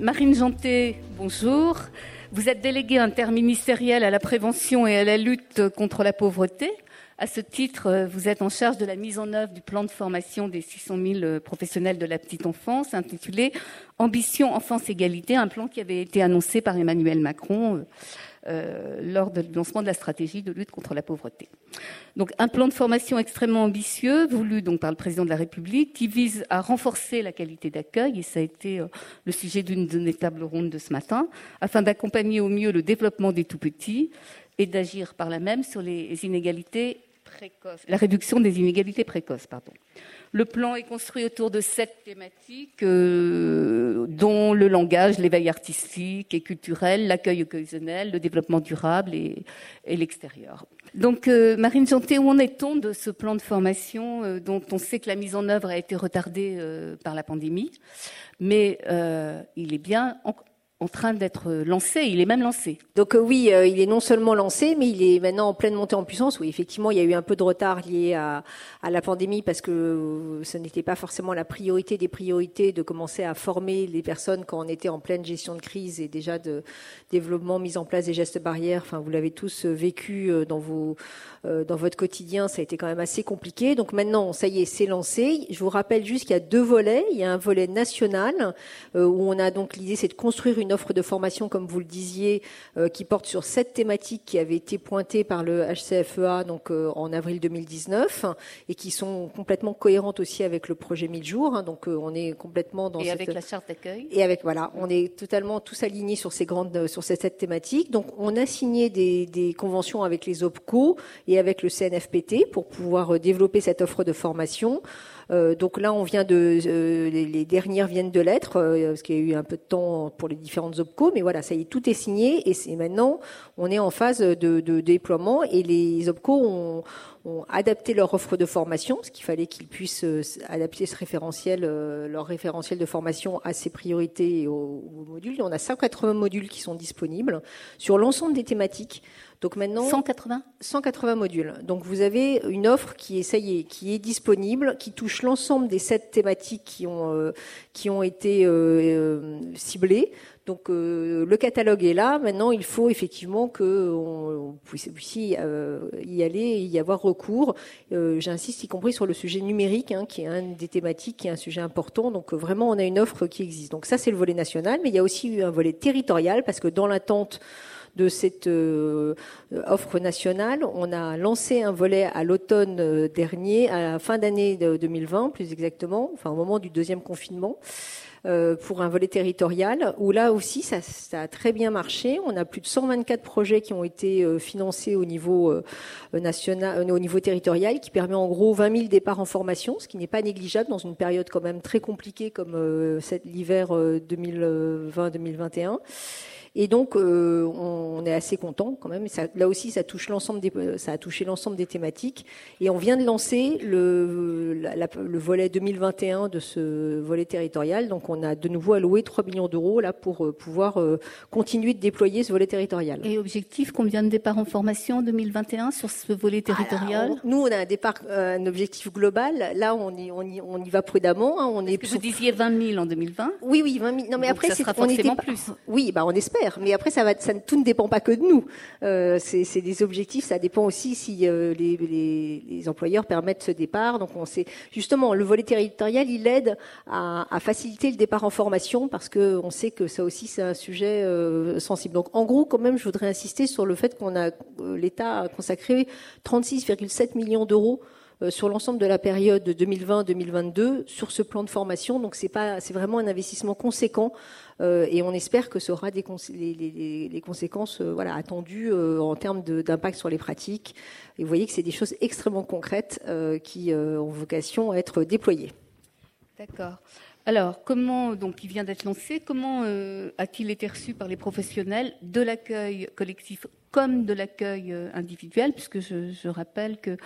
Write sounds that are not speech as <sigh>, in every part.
Marine Janté, bonjour. Vous êtes déléguée interministérielle à la prévention et à la lutte contre la pauvreté. À ce titre, vous êtes en charge de la mise en œuvre du plan de formation des 600 000 professionnels de la petite enfance intitulé Ambition Enfance Égalité, un plan qui avait été annoncé par Emmanuel Macron euh, lors du lancement de la stratégie de lutte contre la pauvreté. Donc un plan de formation extrêmement ambitieux, voulu donc par le président de la République, qui vise à renforcer la qualité d'accueil, et ça a été euh, le sujet d'une des tables rondes de ce matin, afin d'accompagner au mieux le développement des tout-petits et d'agir par là même sur les inégalités précoces, la réduction des inégalités précoces. Pardon. Le plan est construit autour de sept thématiques, euh, dont le langage, l'éveil artistique et culturel, l'accueil occasionnel, le développement durable et, l'extérieur. Donc, euh, Marine Janté, où en est-on de ce plan de formation euh, dont on sait que la mise en œuvre a été retardée par la pandémie, mais il est bien en train d'être lancé, il est même lancé. Donc euh, oui, euh, il est non seulement lancé, mais il est maintenant en pleine montée en puissance. Oui, effectivement, il y a eu un peu de retard lié à, la pandémie parce que euh, ce n'était pas forcément la priorité des priorités de commencer à former les personnes quand on était en pleine gestion de crise et déjà de développement, mise en place des gestes barrières. Enfin, vous l'avez tous vécu dans votre quotidien, ça a été quand même assez compliqué. Donc maintenant, ça y est, c'est lancé. Je vous rappelle juste qu'il y a deux volets. Il y a un volet national où on a donc l'idée, c'est de construire une offre de formation, comme vous le disiez, euh, qui porte sur sept thématiques qui avaient été pointées par le HCFEA donc euh, en avril 2019 et qui sont complètement cohérentes aussi avec le projet 1000 jours. Hein. donc euh, on est complètement dans et avec la charte d'accueil. Et avec voilà, on est totalement tous alignés sur ces grandes sur ces sept thématiques. Donc on a signé des, des conventions avec les OPCO et avec le CNFPT pour pouvoir développer cette offre de formation. Euh, donc là, on vient de, euh, les, dernières viennent de l'être, euh, parce qu'il y a eu un peu de temps pour les différentes opcos, mais voilà, ça y est, tout est signé et c'est maintenant, on est en phase de, de déploiement et les opcos ont, ont adapté leur offre de formation, parce qu'il fallait qu'ils puissent adapter ce référentiel, leur référentiel de formation à ses priorités et aux, aux modules. On a 180 modules qui sont disponibles sur l'ensemble des thématiques. Donc maintenant 180 180 modules. Donc vous avez une offre qui est ça y est, qui est disponible, qui touche l'ensemble des sept thématiques qui ont euh, qui ont été euh, euh ciblées. Donc euh, le catalogue est là. Maintenant, il faut effectivement que on, puisse, y, y aller et y avoir recours. J'insiste y compris sur le sujet numérique, hein, qui est un des thématiques, qui est un sujet important. Donc vraiment, on a une offre qui existe. Donc ça, c'est le volet national, mais il y a aussi eu un volet territorial parce que dans l'attente de cette euh, offre nationale. On a lancé un volet à l'automne euh, dernier, à la fin d'année 2020 plus exactement, enfin au moment du deuxième confinement. Euh, pour un volet territorial, où là aussi ça, ça, a très bien marché. On a plus de 124 projets qui ont été financés au niveau national, au niveau territorial, qui permet en gros 20 000 départs en formation, ce qui n'est pas négligeable dans une période quand même très compliquée comme l'hiver 2020-2021. Et donc, euh, on est assez content quand même. Ça, là aussi, ça touche l'ensemble des, ça a touché l'ensemble des thématiques. Et on vient de lancer le, le volet 2021 de ce volet territorial. Donc, on a de nouveau alloué 3 millions d'euros là pour euh, pouvoir euh, continuer de déployer ce volet territorial. Et objectif, combien de départs en formation en 2021 sur ce volet territorial Nous, on a un départ, un objectif global. Là, on y, on y, on y va prudemment. Hein. On est. Que vous disiez 20 000 en 2020. Oui, oui, 20 000. Non, mais après, ça sera forcément plus. Oui, bah, on espère. Mais après, ça va, ça, tout ne dépend pas que de nous. Euh, c'est des objectifs. Ça dépend aussi si euh, les, les, les, employeurs permettent ce départ. Donc, on sait justement le volet territorial, il aide à, à, faciliter le départ en formation parce que on sait que ça aussi c'est un sujet euh, sensible. Donc, en gros, quand même, je voudrais insister sur le fait qu'on a euh, l'État a consacré 36,7 millions d'euros sur l'ensemble de la période 2020-2022 sur ce plan de formation. Donc c'est pas, c'est vraiment un investissement conséquent euh, et on espère que ça aura des les, conséquences euh, voilà attendues en termes d'impact sur les pratiques. Et vous voyez que c'est des choses extrêmement concrètes qui ont vocation à être déployées. D'accord. Alors, comment, donc, il vient d'être lancé, comment a-t-il été reçu par les professionnels de l'accueil collectif comme de l'accueil euh, individuel, puisque je, rappelle que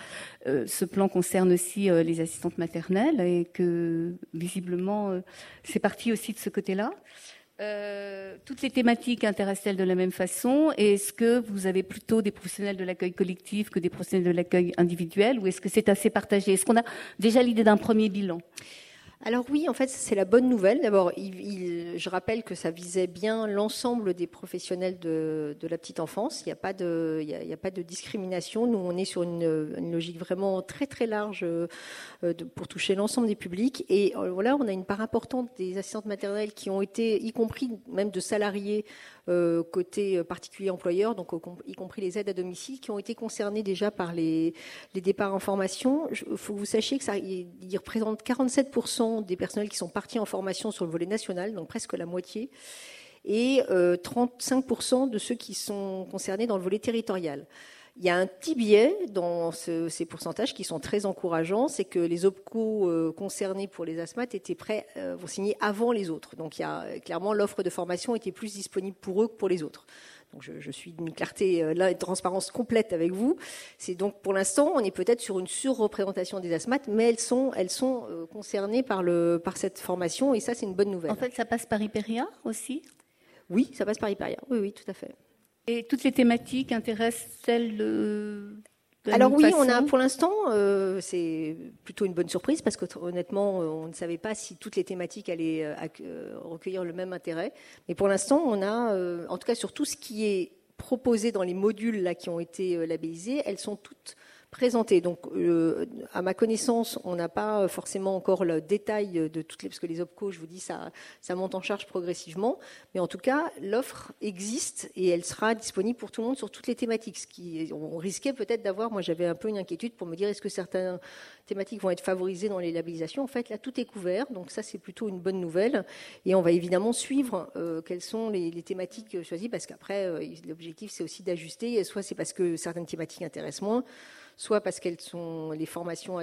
euh, ce plan concerne aussi euh, les assistantes maternelles et que visiblement c'est parti aussi de ce côté-là. Euh, toutes les thématiques intéressent-elles de la même façon? Est-ce que vous avez plutôt des professionnels de l'accueil collectif que des professionnels de l'accueil individuel Ou est-ce que c'est assez partagé? Est-ce qu'on a déjà l'idée d'un premier bilan? Alors oui, en fait, c'est la bonne nouvelle. D'abord, je rappelle que ça visait bien l'ensemble des professionnels de, la petite enfance. Il n'y a, pas de, discrimination. Nous, on est sur une, logique vraiment très très large euh, pour toucher l'ensemble des publics. Et euh, voilà, on a une part importante des assistantes maternelles qui ont été, y compris même de salariés euh, côté particulier employeur, donc y compris les aides à domicile, qui ont été concernées déjà par les, départs en formation. Il faut que vous sachiez que ça il représente 47% des personnels qui sont partis en formation sur le volet national, donc presque la moitié, et 35% euh, de ceux qui sont concernés dans le volet territorial. Il y a un petit biais dans ces pourcentages qui sont très encourageants, c'est que les OPCO euh, concernés pour les asthmates étaient prêts, euh, vont signer avant les autres. Donc il y a, clairement l'offre de formation était plus disponible pour eux que pour les autres. Donc je, suis d'une clarté, euh, là, de transparence complète avec vous. C'est donc pour l'instant, on est peut-être sur une surreprésentation des asthmates, mais elles sont, elles sont concernées par, le, par cette formation, et ça, c'est une bonne nouvelle. En fait, ça passe par Hyperia aussi? Oui, ça passe par Hyperia. Oui, oui, tout à fait. Et toutes les thématiques intéressent celles de, alors oui, on a pour l'instant, euh, c'est plutôt une bonne surprise parce que honnêtement, euh, on ne savait pas si toutes les thématiques allaient euh, recueillir le même intérêt. Mais pour l'instant, on a, en tout cas sur tout ce qui est proposé dans les modules là qui ont été labellisés, elles sont toutes présenté. Donc, euh, à ma connaissance, on n'a pas forcément encore le détail de toutes les, parce que les OPCO, je vous dis, ça, monte en charge progressivement. Mais en tout cas, l'offre existe et elle sera disponible pour tout le monde sur toutes les thématiques. Ce on risquait peut-être d'avoir, moi j'avais un peu une inquiétude pour me dire, est-ce que certaines thématiques vont être favorisées dans les labellisations? En fait, là, tout est couvert. Donc ça, c'est plutôt une bonne nouvelle. Et on va évidemment suivre euh, quelles sont les, thématiques choisies, parce qu'après, euh, l'objectif, c'est aussi d'ajuster. Soit c'est parce que certaines thématiques intéressent moins, soit parce que sont les formations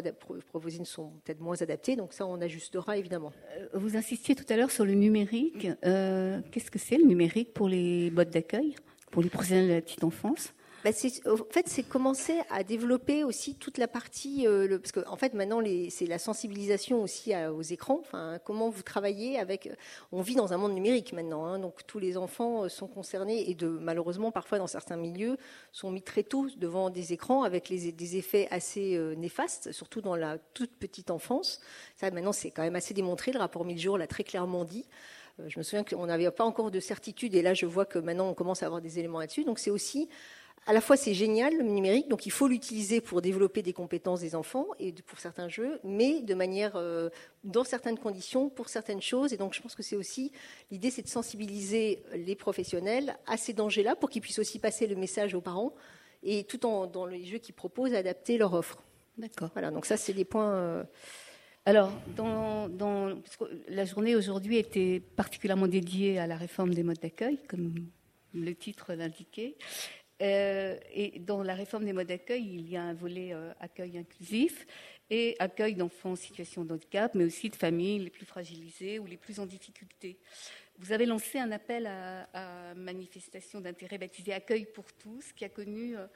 proposées sont peut-être moins adaptées. Donc ça, on ajustera évidemment. Euh, vous insistiez tout à l'heure sur le numérique. Euh, qu'est-ce que c'est le numérique pour les modes d'accueil, pour les professionnels de la petite enfance? Bah, en fait, c'est commencer à développer aussi toute la partie, euh, parce qu'en en fait, maintenant, c'est la sensibilisation aussi aux écrans. Comment vous travaillez avec. On vit dans un monde numérique maintenant, hein, donc tous les enfants euh, sont concernés et malheureusement, parfois dans certains milieux, sont mis très tôt devant des écrans avec des effets assez euh, néfastes, surtout dans la toute petite enfance. Ça, maintenant, c'est quand même assez démontré. Le rapport 1000 jours l'a très clairement dit. Je me souviens qu'on n'avait pas encore de certitude, et là, je vois que maintenant, on commence à avoir des éléments là-dessus. Donc, c'est aussi à la fois c'est génial le numérique, donc il faut l'utiliser pour développer des compétences des enfants et pour certains jeux, mais de manière euh, dans certaines conditions pour certaines choses. Et donc je pense que c'est aussi l'idée, c'est de sensibiliser les professionnels à ces dangers-là pour qu'ils puissent aussi passer le message aux parents et tout en dans les jeux qu'ils proposent adapter leur offre. D'accord. Voilà, donc ça c'est des points. Euh, alors, dans, dans, la journée aujourd'hui était particulièrement dédiée à la réforme des modes d'accueil, comme le titre l'indiquait. Euh, et dans la réforme des modes d'accueil, il y a un volet euh, accueil inclusif et accueil d'enfants en situation de handicap, mais aussi de familles les plus fragilisées ou les plus en difficulté. Vous avez lancé un appel à, manifestation d'intérêt baptisé Accueil pour tous, qui a connu euh,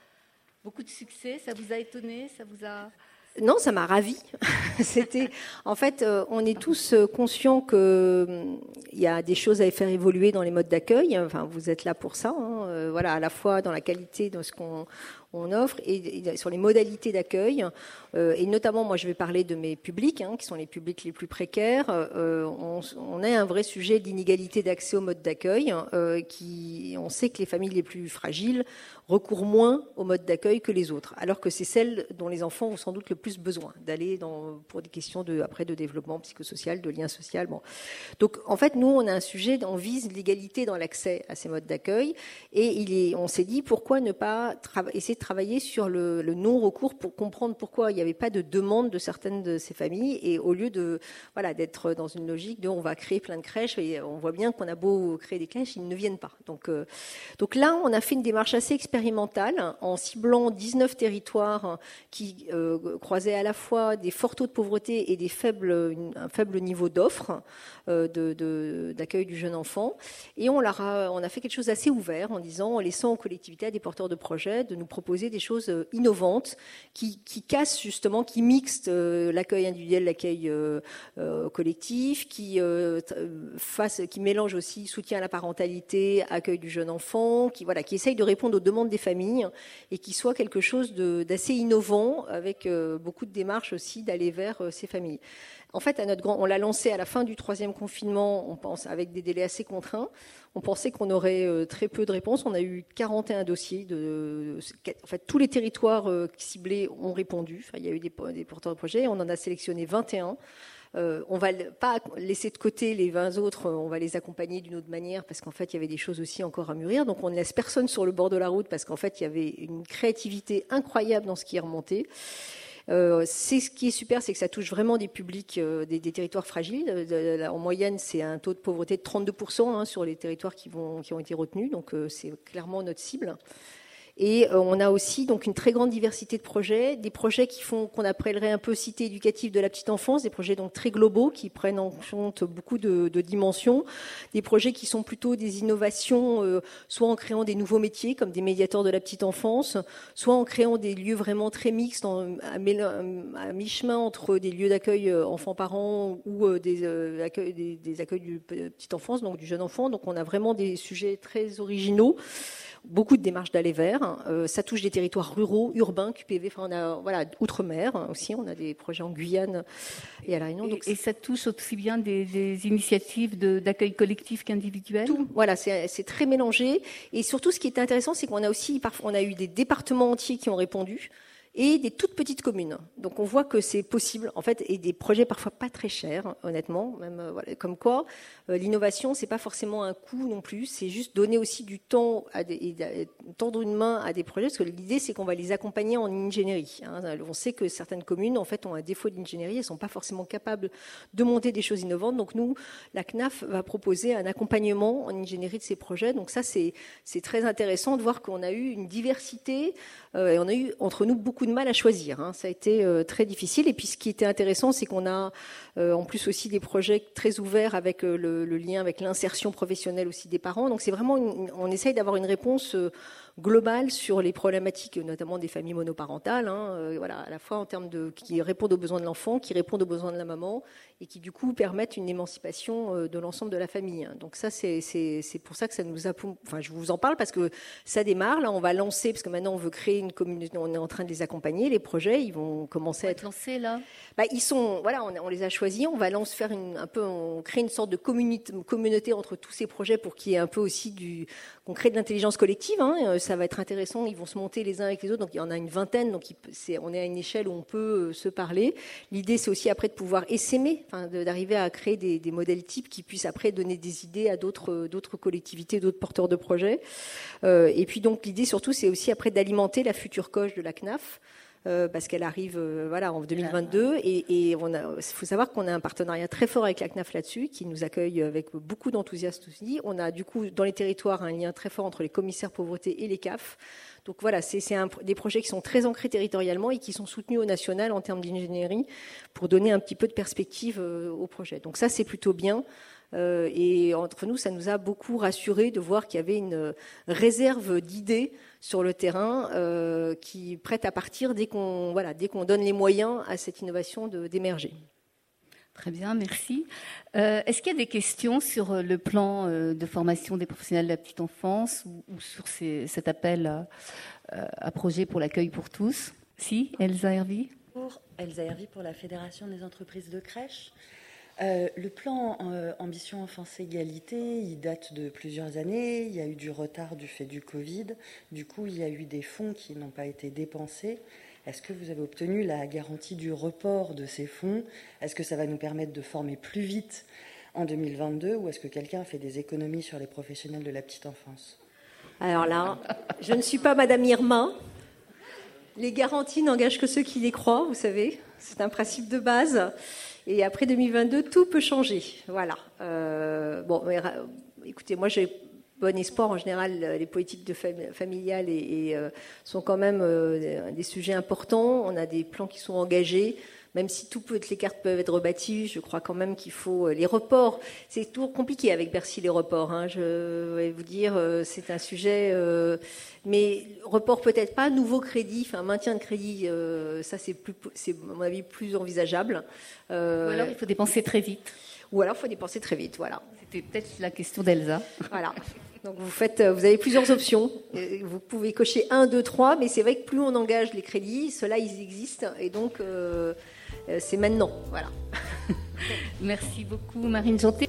beaucoup de succès. Ça vous a étonné? Ça vous a non, ça m'a ravi. <laughs> C'était, en fait, euh, on est tous euh, conscients que hum, il y a des choses à faire évoluer dans les modes d'accueil. Enfin, vous êtes là pour ça. Hein. Euh, voilà, à la fois dans la qualité de ce qu'on offre et, sur les modalités d'accueil. Euh, et notamment, moi, je vais parler de mes publics, hein, qui sont les publics les plus précaires. Euh, on, a un vrai sujet d'inégalité d'accès au mode d'accueil. Euh, on sait que les familles les plus fragiles recourent moins au mode d'accueil que les autres, alors que c'est celles dont les enfants ont sans doute le plus besoin d'aller pour des questions de, après de développement psychosocial, de lien social. Bon. Donc, en fait, nous, on a un sujet, on vise l'égalité dans l'accès à ces modes d'accueil, et il est, on s'est dit pourquoi ne pas essayer de travailler sur le, non-recours pour comprendre pourquoi il n'y avait pas de demande de certaines de ces familles et au lieu de voilà d'être dans une logique de on va créer plein de crèches et on voit bien qu'on a beau créer des crèches, ils ne viennent pas. Donc, euh, donc là, on a fait une démarche assez expérimentale en ciblant 19 territoires qui euh, croisaient à la fois des forts taux de pauvreté et des faibles, un faible niveau d'offres euh, d'accueil du jeune enfant. Et on, a, on a fait quelque chose d'assez ouvert en disant, en laissant aux collectivités, à des porteurs de projets, de nous proposer proposer des choses innovantes qui, qui cassent justement, qui mixent l'accueil individuel, l'accueil collectif, qui fasse, qui mélange aussi soutien à la parentalité, accueil du jeune enfant, qui voilà, qui essaye de répondre aux demandes des familles et qui soit quelque chose d'assez innovant avec beaucoup de démarches aussi d'aller vers ces familles. En fait, à notre grand, on l'a lancé à la fin du troisième confinement, on pense avec des délais assez contraints. On pensait qu'on aurait euh, très peu de réponses. On a eu 41 dossiers. En fait, tous les territoires euh, ciblés ont répondu. il y a eu des, porteurs de projets. On en a sélectionné 21. Euh, on va pas laisser de côté les 20 autres, on va les accompagner d'une autre manière parce qu'en fait il y avait des choses aussi encore à mûrir. Donc on ne laisse personne sur le bord de la route parce qu'en fait il y avait une créativité incroyable dans ce qui est remonté. Euh, c'est ce qui est super, c'est que ça touche vraiment des publics, euh, des, territoires fragiles. en moyenne, c'est un taux de pauvreté de 32% hein, sur les territoires qui, qui ont été retenus, donc euh, c'est clairement notre cible. Et euh, on a aussi donc une très grande diversité de projets, des projets qui font qu'on appellerait un peu cité éducative de la petite enfance, des projets donc très globaux qui prennent en compte beaucoup de, de dimensions, des projets qui sont plutôt des innovations, euh, soit en créant des nouveaux métiers comme des médiateurs de la petite enfance, soit en créant des lieux vraiment très mixtes, à, à mi-chemin entre des lieux d'accueil euh, enfants-parents ou des, accueils, des, des accueils du petite enfance, donc du jeune enfant. Donc on a vraiment des sujets très originaux beaucoup de démarches d'aller vers. Euh, ça touche des territoires ruraux, urbains, QPV, enfin on a voilà outre-mer aussi. On a des projets en Guyane et à la Réunion. Donc et, ça touche aussi bien des, initiatives d'accueil collectif qu'individuel? Tout. Voilà, c'est très mélangé. Et surtout, ce qui est intéressant, c'est qu'on a aussi parfois on a eu des départements entiers qui ont répondu et des toutes petites communes. Donc on voit que c'est possible, en fait, et des projets parfois pas très chers, honnêtement, même euh, comme quoi euh, l'innovation c'est pas forcément un coût non plus, c'est juste donner aussi du temps et tendre une main à des projets, parce que l'idée c'est qu'on va les accompagner en ingénierie. Hein. On sait que certaines communes en fait ont un défaut d'ingénierie, elles sont pas forcément capables de monter des choses innovantes. Donc nous, la CNAF va proposer un accompagnement en ingénierie de ces projets. Donc ça c'est c'est très intéressant de voir qu'on a eu une diversité euh, et on a eu entre nous beaucoup de mal à choisir. Hein. Ça a été euh, très difficile. Et puis ce qui était intéressant, c'est qu'on a euh, en plus aussi des projets très ouverts avec euh, le, lien avec l'insertion professionnelle aussi des parents. Donc c'est vraiment, on essaye d'avoir une réponse globale sur les problématiques, notamment des familles monoparentales. Hein, voilà, à la fois en termes de qui répondent aux besoins de l'enfant, qui répondent aux besoins de la maman, et qui du coup permettent une émancipation de l'ensemble de la famille. Donc ça, c'est pour ça que ça nous a. Enfin, je vous en parle parce que ça démarre. Là, on va lancer parce que maintenant on veut créer une communauté. On est en train de les accompagner les projets, ils vont commencer à être lancés là? Bah, ils sont, voilà, on, les a choisis. On va lancer, faire une, un peu, on crée une sorte de communauté, communauté entre tous ces projets pour qu'il y ait un peu aussi du, qu'on crée de l'intelligence collective. Hein. Euh, ça va être intéressant. Ils vont se monter les uns avec les autres. Donc il y en a une vingtaine. Donc on est à une échelle où on peut euh, se parler. L'idée, c'est aussi après de pouvoir essaimer, d'arriver à créer des, modèles types qui puissent après donner des idées à d'autres, d'autres collectivités, d'autres porteurs de projets. Euh, et puis donc l'idée surtout, c'est aussi après d'alimenter la future coche de la CNAF. Euh, parce qu'elle arrive euh, voilà, en 2022. Et il faut savoir qu'on a un partenariat très fort avec la CNAF là-dessus, qui nous accueille avec beaucoup d'enthousiasme aussi. On a du coup dans les territoires un lien très fort entre les commissaires pauvreté et les CAF. Donc voilà, c'est des projets qui sont très ancrés territorialement et qui sont soutenus au national en termes d'ingénierie pour donner un petit peu de perspective euh, au projet. Donc ça, c'est plutôt bien. et entre nous, ça nous a beaucoup rassuré de voir qu'il y avait une réserve d'idées sur le terrain euh, qui prête à partir dès qu'on voilà, dès qu'on donne les moyens à cette innovation d'émerger. Très bien, merci. Euh, est-ce qu'il y a des questions sur euh, le plan de formation des professionnels de la petite enfance ou, sur cet appel à, projet pour l'accueil pour tous? Si, Elsa Hervy Pour Elsa Hervy pour la Fédération des entreprises de crèche. Euh, le plan euh, Ambition Enfance Égalité, il date de plusieurs années. Il y a eu du retard du fait du Covid. Du coup, il y a eu des fonds qui n'ont pas été dépensés. Est-ce que vous avez obtenu la garantie du report de ces fonds? Est-ce que ça va nous permettre de former plus vite en 2022 ou est-ce que quelqu'un fait des économies sur les professionnels de la petite enfance? Alors là, je ne suis pas Madame Irma. Les garanties n'engagent que ceux qui les croient, vous savez. C'est un principe de base. Et après 2022, tout peut changer. Voilà. Euh, bon, écoutez, moi j'ai bon espoir. En général, les politiques familiales euh, sont quand même euh, des sujets importants. On a des plans qui sont engagés. même si toutes les cartes peuvent être rebâties, je crois quand même qu'il faut les reports. C'est toujours compliqué avec Bercy les reports. Hein. je vais vous dire, c'est un sujet, mais report peut-être pas, nouveau crédit, enfin maintien de crédit, ça c'est plus, c'est à mon avis plus envisageable. Ou alors il faut dépenser très vite. Ou alors il faut dépenser très vite, voilà. C'était peut-être la question d'Elsa. Voilà. Donc vous faites, euh, vous avez plusieurs options. Vous pouvez cocher 1, 2, 3, mais c'est vrai que plus on engage les crédits, ceux-là ils existent et donc euh, euh, c'est maintenant. Voilà. Merci beaucoup Marine Janté.